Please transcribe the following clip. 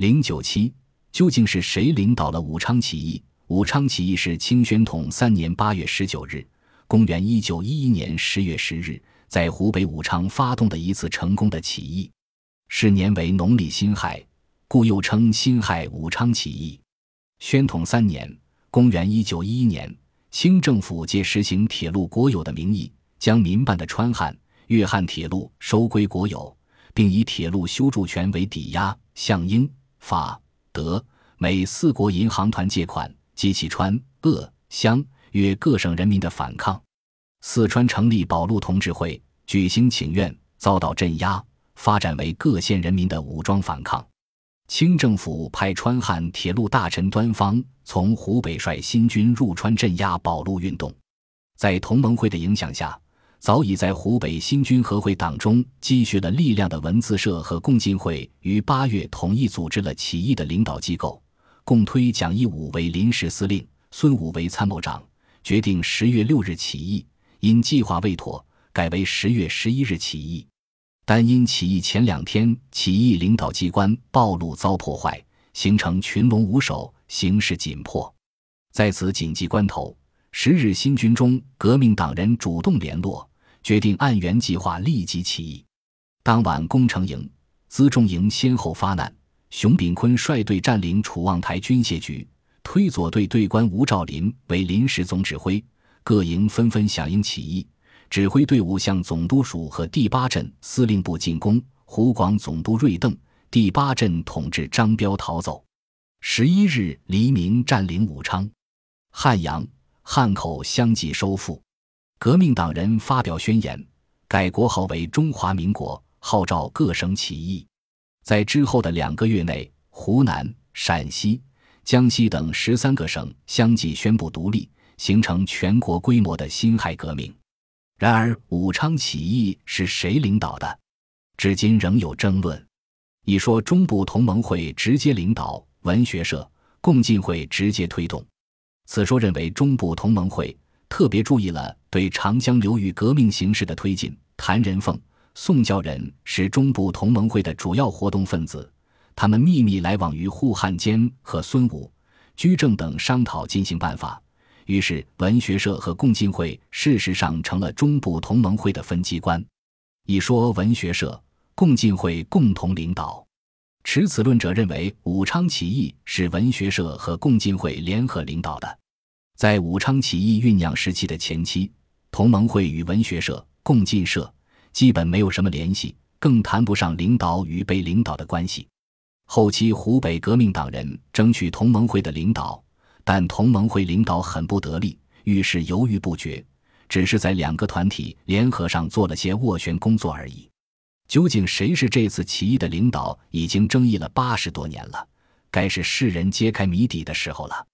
零九七，究竟是谁领导了武昌起义？武昌起义是清宣统三年八月十九日，公元一九一一年十月十日，在湖北武昌发动的一次成功的起义。是年为农历辛亥，故又称辛亥武昌起义。宣统三年，公元一九一一年，清政府借实行铁路国有的名义，将民办的川汉、粤汉铁路收归国有，并以铁路修筑权为抵押，向英、法、德、美四国银行团借款，激起川、鄂、湘、粤各省人民的反抗。四川成立保路同志会，举行请愿，遭到镇压。发展为各县人民的武装反抗，清政府派川汉铁路大臣端方从湖北率新军入川镇压保路运动。在同盟会的影响下，早已在湖北新军和会党中积蓄了力量的文字社和共进会于八月统一组织了起义的领导机构，共推蒋义武为临时司令，孙武为参谋长，决定十月六日起义。因计划未妥，改为十月十一日起义。但因起义前两天，起义领导机关暴露遭破坏，形成群龙无首，形势紧迫。在此紧急关头，十日新军中革命党人主动联络，决定按原计划立即起义。当晚，工程营、辎重营先后发难。熊秉坤率队占领楚望台军械局，推左队队官吴兆麟为临时总指挥，各营纷纷响应起义。指挥队伍向总督署和第八镇司令部进攻，湖广总督瑞邓、第八镇统治张彪逃走。十一日黎明，占领武昌、汉阳、汉口相继收复。革命党人发表宣言，改国号为中华民国，号召各省起义。在之后的两个月内，湖南、陕西、江西等十三个省相继宣布独立，形成全国规模的辛亥革命。然而，武昌起义是谁领导的？至今仍有争论。一说中部同盟会直接领导，文学社、共进会直接推动。此说认为中部同盟会特别注意了对长江流域革命形势的推进。谭仁凤、宋教仁是中部同盟会的主要活动分子，他们秘密来往于沪汉间，和孙武、居正等商讨进行办法。于是，文学社和共进会事实上成了中部同盟会的分机关。一说文学社、共进会共同领导，持此论者认为武昌起义是文学社和共进会联合领导的。在武昌起义酝酿时期的前期，同盟会与文学社、共进社基本没有什么联系，更谈不上领导与被领导的关系。后期，湖北革命党人争取同盟会的领导。但同盟会领导很不得力，遇事犹豫不决，只是在两个团体联合上做了些斡旋工作而已。究竟谁是这次起义的领导，已经争议了八十多年了，该是世人揭开谜底的时候了。